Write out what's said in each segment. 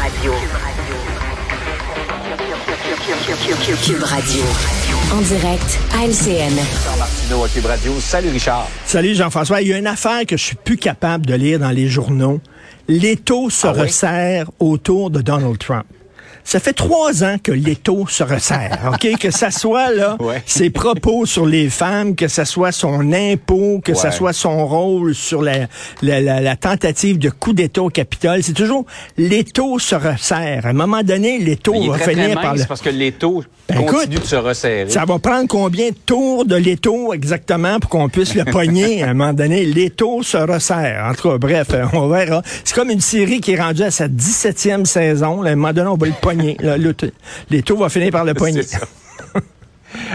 Radio. Cube Radio. En direct à LCN. Martineau à Cube Radio. Salut Richard. Salut Jean-François. Il y a une affaire que je suis plus capable de lire dans les journaux. L'étau se Ah oui? resserre autour de Donald Trump. Ça fait trois ans que l'étau se resserre, OK? Que ça soit, là, Ouais. ses propos sur les femmes, que ça soit son impôt, que ça Ouais. soit son rôle sur la, la, la- la tentative de coup d'État au Capitole. C'est toujours l'étau se resserre. À un moment donné, l'étau va très, très finir mince par le... parce que les taux Ben, écoute, de se resserrer. Ça va prendre combien de tours de l'étau exactement pour qu'on puisse le pogner? À un moment donné? L'étau se resserre. En tout cas, bref, euh, on verra. C'est comme une série qui est rendue à sa 17e saison. Là, à un moment donné, on va le pogner. Le- L'étau va finir par le ça.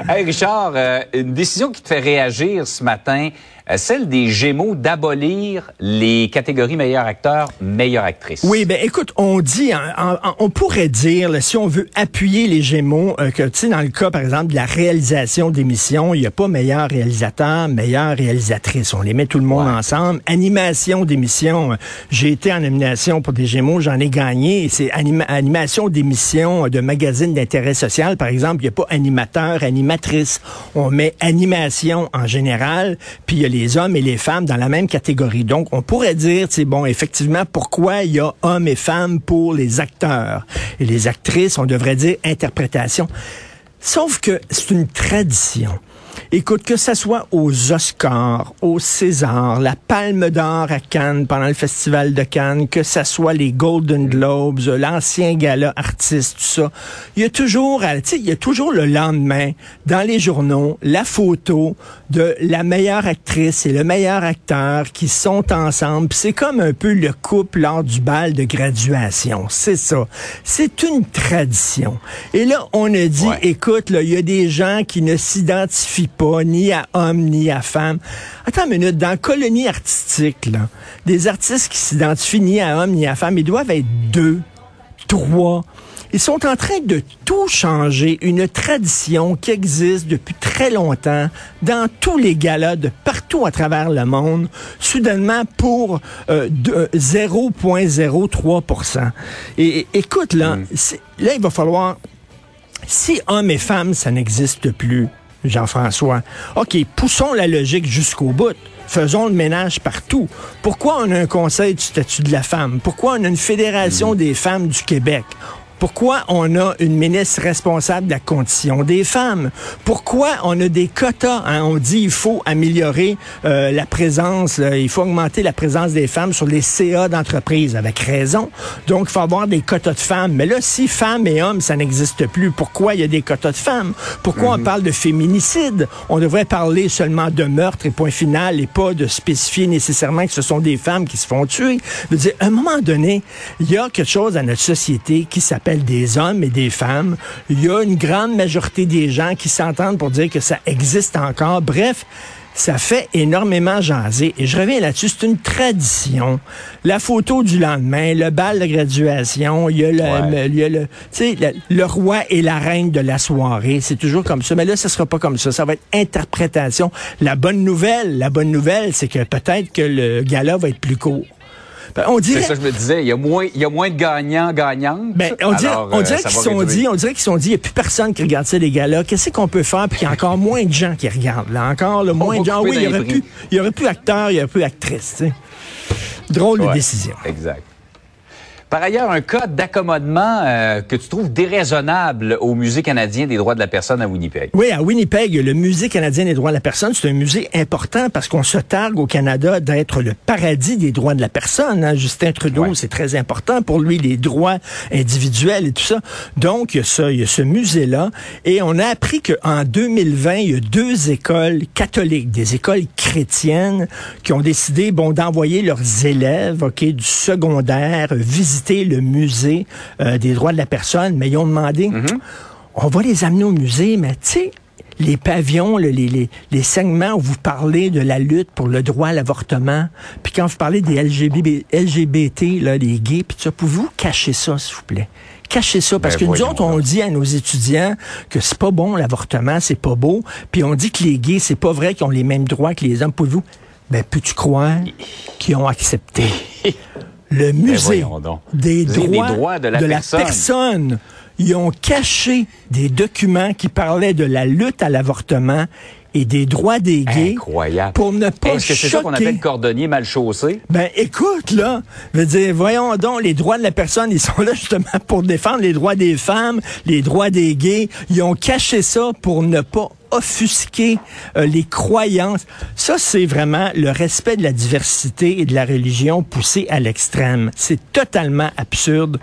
Hey Richard, euh, une décision qui te fait réagir ce matin, celle des Gémeaux d'abolir les catégories meilleur acteur, meilleure actrice. Oui, ben écoute, on dit, hein, on pourrait dire, là, si on veut appuyer les Gémeaux, euh, que tu sais, dans le cas, par exemple, de la réalisation d'émissions, il n'y a pas meilleur réalisateur, meilleure réalisatrice. On les met tout le monde Ouais. ensemble. Animation d'émissions, euh, j'ai été en nomination pour des Gémeaux, j'en ai gagné. C'est anima- animation d'émissions euh, de magazines d'intérêt social, par exemple, il n'y a pas animateur, animatrice. On met animation en général, puis il y a les hommes et les femmes dans la même catégorie. Donc, on pourrait dire, c'est bon, effectivement, pourquoi il y a hommes et femmes pour les acteurs et les actrices, on devrait dire interprétation. Sauf que c'est une tradition. Écoute, que ça soit aux Oscars, aux Césars, la Palme d'Or à Cannes pendant le Festival de Cannes, que ça soit les Golden Globes, l'ancien gala artiste, tout ça, il y a toujours, euh, tu sais, il y a toujours le lendemain dans les journaux la photo de la meilleure actrice et le meilleur acteur qui sont ensemble. C'est comme un peu le couple lors du bal de graduation. C'est ça. C'est une tradition. Et là, on a dit, Ouais. écoute, il y a des gens qui ne s'identifient pas ni à homme ni à femme. Attends une minute, dans la colonie artistique, là, des artistes qui s'identifient ni à homme ni à femme, ils doivent être deux, trois. Ils sont en train de tout changer, une tradition qui existe depuis très longtemps dans tous les galas de partout à travers le monde, soudainement pour euh, de- 0,03 et, et écoute, là, c'est- là, il va falloir si hommes et femmes, ça n'existe plus, Jean-François, OK, poussons la logique jusqu'au bout. Faisons le ménage partout. Pourquoi on a un conseil du statut de la femme? Pourquoi on a une fédération des femmes du Québec? Pourquoi on a une ministre responsable de la condition des femmes? Pourquoi on a des quotas? hein? On dit il faut améliorer euh, la présence, là, il faut augmenter la présence des femmes sur les CA d'entreprise, avec raison. Donc, il faut avoir des quotas de femmes. Mais là, si femmes et hommes, ça n'existe plus, pourquoi il y a des quotas de femmes? Pourquoi on parle de féminicide? On devrait parler seulement de meurtre et point final et pas de spécifier nécessairement que ce sont des femmes qui se font tuer. Je veux dire, à un moment donné, il y a quelque chose dans notre société qui s'appelle des hommes et des femmes. Il y a une grande majorité des gens qui s'entendent pour dire que ça existe encore. Bref, ça fait énormément jaser. Et je reviens là-dessus, c'est une tradition. La photo du lendemain, le bal de graduation, il y a le, Ouais. il y a le, tu sais, le, le roi et la reine de la soirée. C'est toujours comme ça. Mais là, ça sera pas comme ça. Ça va être interprétation. La bonne nouvelle, la bonne nouvelle, c'est que peut-être que le gala va être plus court. Ben, on dirait, C'est ça que je me disais. Il y a moins, il y a moins de gagnants, gagnantes. ben, on dirait, Alors, on euh, dirait qu'ils sont dit, on dirait qu'ils sont dit, il n'y a plus personne qui regarde ça, les gars-là. Qu'est-ce qu'on peut faire puis qu'il y a encore moins de gens qui regardent, là? Encore, le moins de gens. Oui, il y aurait plus, il y aurait plus acteurs, il y aurait plus actrices, tu sais. Drôle de décision. Exact. Par ailleurs, un cas d'accommodement euh, que tu trouves déraisonnable au Musée canadien des droits de la personne à Winnipeg. Oui, à Winnipeg, le Musée canadien des droits de la personne, c'est un musée important parce qu'on se targue au Canada d'être le paradis des droits de la personne. hein. Justin Trudeau, Ouais. c'est très important pour lui, les droits individuels et tout ça. Donc, il y a, ça, il y a ce musée-là. Et on a appris qu'en 2020, il y a deux écoles catholiques, des écoles chrétiennes, qui ont décidé, bon, d'envoyer leurs élèves, OK, du secondaire, visiter le musée euh, des droits de la personne, mais ils ont demandé, on va les amener au musée, mais tu sais, les pavillons, le- les, les, les segments où vous parlez de la lutte pour le droit à l'avortement, puis quand vous parlez des LGBT, LGBT là, les gays, puis ça, pouvez-vous cacher ça, s'il vous plaît? Cachez ça, parce Ben, que nous autres, on dit à nos étudiants que c'est pas bon l'avortement, c'est pas beau, puis on dit que les gays, c'est pas vrai qu'ils ont les mêmes droits que les hommes. Pouvez-vous? Ben, peux-tu croire qu'ils ont accepté? le musée voyons donc. des droits, des droits de la personne. personne. Ils ont caché des documents qui parlaient de la lutte à l'avortement et des droits des gays Incroyable. pour ne pas Est-ce que c'est ça qu'on appelle cordonnier mal chaussé? Ben écoute là, je veux dire, voyons donc, les droits de la personne, ils sont là justement pour défendre les droits des femmes, les droits des gays. Ils ont caché ça pour ne pas offusquer euh, les croyances. Ça, c'est vraiment le respect de la diversité et de la religion poussé à l'extrême. C'est totalement absurde.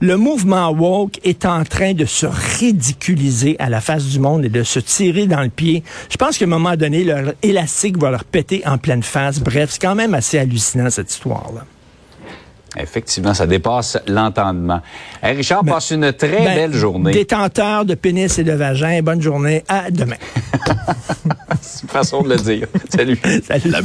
Le mouvement woke est en train de se ridiculiser à la face du monde et de se tirer dans le pied. Je pense qu'à un moment donné, leur élastique va leur péter en pleine face. Bref, c'est quand même assez hallucinant cette histoire-là. Effectivement, ça dépasse l'entendement. Hey, Richard, Ben, passe une très Ben, belle journée. Détenteur de pénis et de vagin, bonne journée. À demain. Façon de le dire. Salut. Salut. La.